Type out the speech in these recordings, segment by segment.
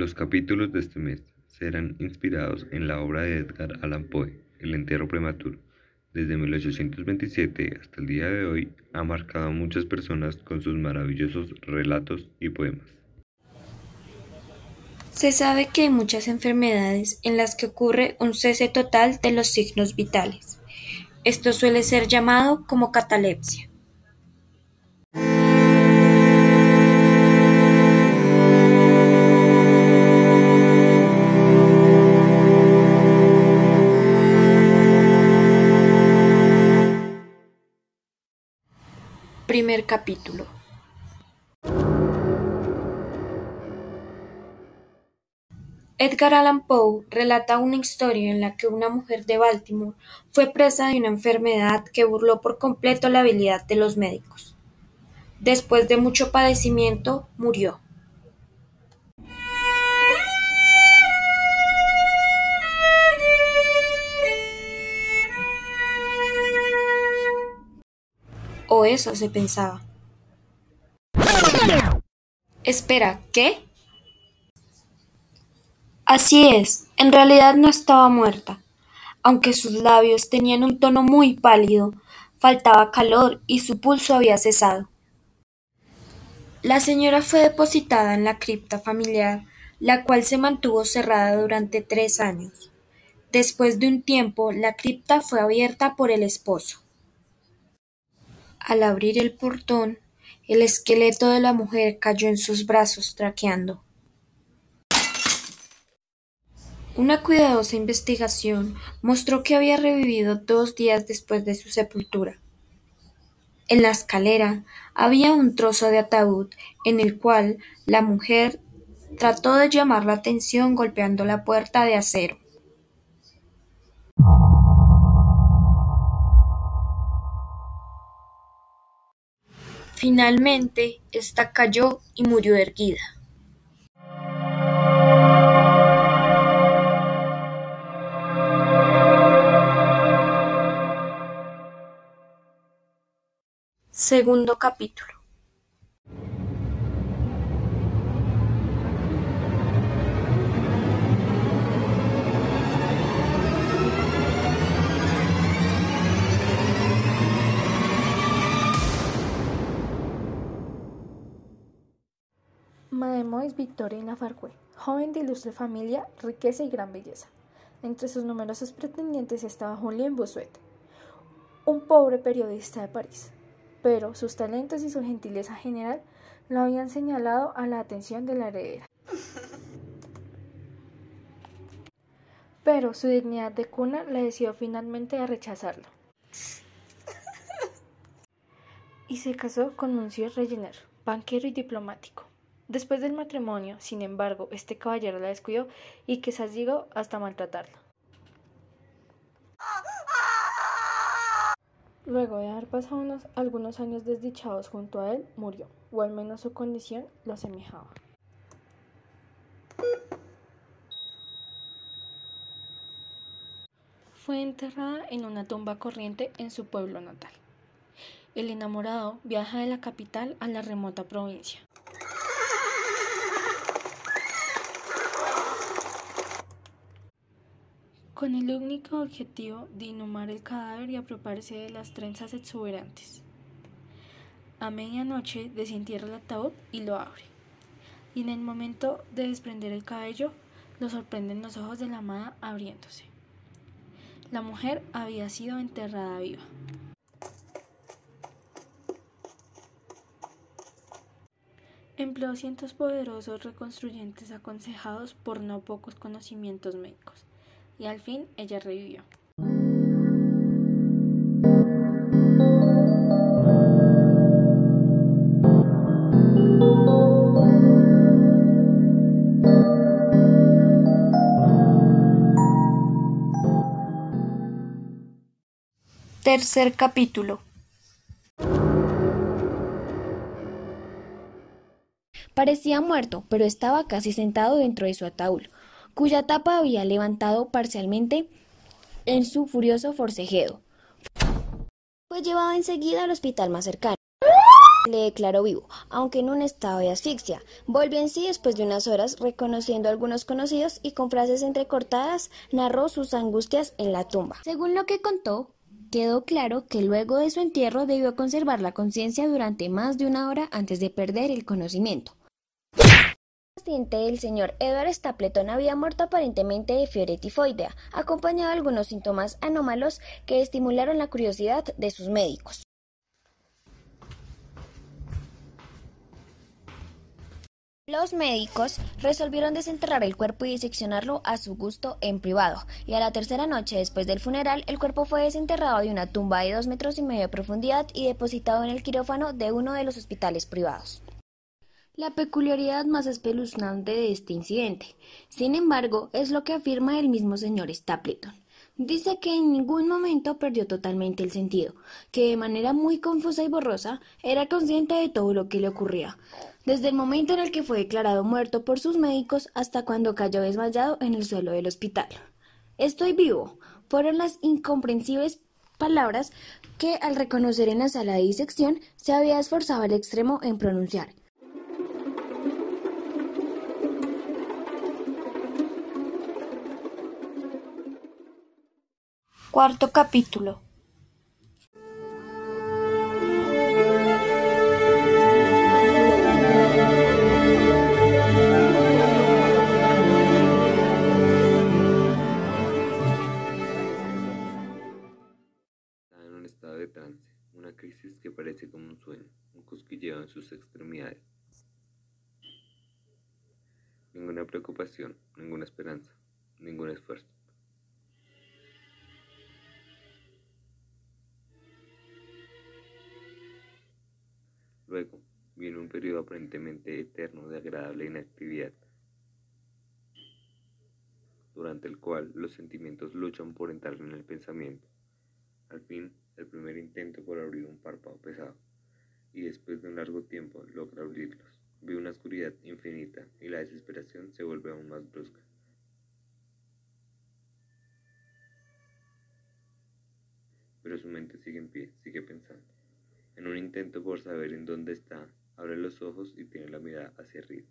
Los capítulos de este mes serán inspirados en la obra de Edgar Allan Poe, El entierro prematuro. Desde 1827 hasta el día de hoy ha marcado a muchas personas con sus maravillosos relatos y poemas. Se sabe que hay muchas enfermedades en las que ocurre un cese total de los signos vitales. Esto suele ser llamado como catalepsia. Capítulo. Edgar Allan Poe relata una historia en la que una mujer de Baltimore fue presa de una enfermedad que burló por completo la habilidad de los médicos. Después de mucho padecimiento, murió. O eso se pensaba. Espera, ¿qué? Así es, en realidad no estaba muerta. Aunque sus labios tenían un tono muy pálido, faltaba calor y su pulso había cesado. La señora fue depositada en la cripta familiar, la cual se mantuvo cerrada durante tres años. Después de un tiempo, la cripta fue abierta por el esposo. Al abrir el portón, el esqueleto de la mujer cayó en sus brazos traqueando. Una cuidadosa investigación mostró que había revivido dos días después de su sepultura. En la escalera había un trozo de ataúd en el cual la mujer trató de llamar la atención golpeando la puerta de acero. Finalmente, esta cayó y murió erguida. Segundo capítulo. Mademoiselle Victorine Lafargue, joven de ilustre familia, riqueza y gran belleza. Entre sus numerosos pretendientes estaba Julien Bossuet, un pobre periodista de París, pero sus talentos y su gentileza general lo habían señalado a la atención de la heredera. Pero su dignidad de cuna le decidió finalmente a rechazarlo. Y se casó con Monsieur Regener, banquero y diplomático. Después del matrimonio, sin embargo, este caballero la descuidó y quizás llegó hasta maltratarla. Luego de haber pasado unos, algunos años desdichados junto a él, murió, o al menos su condición lo asemejaba. Fue enterrada en una tumba corriente en su pueblo natal. El enamorado viaja de la capital a la remota provincia. Con el único objetivo de inhumar el cadáver y apropiarse de las trenzas exuberantes. A medianoche desentierra el ataúd y lo abre, y en el momento de desprender el cabello lo sorprenden los ojos de la amada abriéndose. La mujer había sido enterrada viva. Empleó cientos poderosos reconstruyentes aconsejados por no pocos conocimientos médicos y al fin ella revivió. Tercer capítulo. Parecía muerto, pero estaba casi sentado dentro de su ataúd, cuya tapa había levantado parcialmente en su furioso forcejeo. Fue llevado enseguida al hospital más cercano. le declaró vivo, aunque en un estado de asfixia. Volvió en sí después de unas horas, reconociendo a algunos conocidos y con frases entrecortadas narró sus angustias en la tumba. Según lo que contó, quedó claro que luego de su entierro debió conservar la conciencia durante más de una hora antes de perder el conocimiento. El señor Edward Stapleton había muerto aparentemente de fiebre tifoidea, acompañado de algunos síntomas anómalos que estimularon la curiosidad de sus médicos. Los médicos resolvieron desenterrar el cuerpo y diseccionarlo a su gusto en privado, y a la tercera noche después del funeral el cuerpo fue desenterrado de una tumba de dos metros y medio de profundidad y depositado en el quirófano de uno de los hospitales privados. La peculiaridad más espeluznante de este incidente, sin embargo, es lo que afirma el mismo señor Stapleton. Dice que en ningún momento perdió totalmente el sentido, que de manera muy confusa y borrosa era consciente de todo lo que le ocurría, desde el momento en el que fue declarado muerto por sus médicos hasta cuando cayó desmayado en el suelo del hospital. Estoy vivo, fueron las incomprensibles palabras que al reconocer en la sala de disección se había esforzado al extremo en pronunciar. Cuarto capítulo. En un estado de trance, una crisis que parece como un sueño, un cosquilleo en sus extremidades. Ninguna preocupación, ninguna esperanza, ningún esfuerzo. Luego viene un periodo aparentemente eterno de agradable inactividad, durante el cual los sentimientos luchan por entrar en el pensamiento. Al fin, el primer intento por abrir un párpado pesado, y después de un largo tiempo logra abrirlos. Ve una oscuridad infinita y la desesperación se vuelve aún más brusca. Pero su mente sigue en pie, sigue pensando. En un intento por saber en dónde está, abre los ojos y tiene la mirada hacia arriba.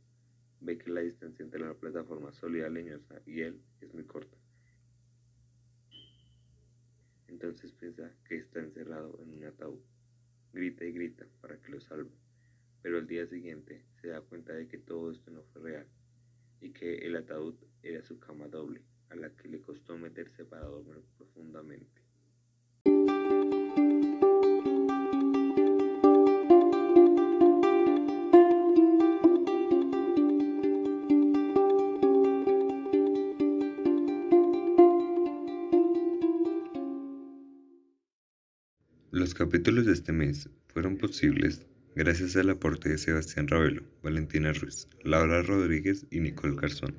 Ve que la distancia entre la plataforma sólida leñosa y él es muy corta. Entonces piensa que está encerrado en un ataúd. Grita y grita para que lo salve. Pero al día siguiente se da cuenta de que todo esto no fue real y que el ataúd era su cama doble, a la que le costó meterse para dormir profundamente. Los capítulos de este mes fueron posibles gracias al aporte de Sebastián Ravelo, Valentina Ruiz, Laura Rodríguez y Nicole Garzón.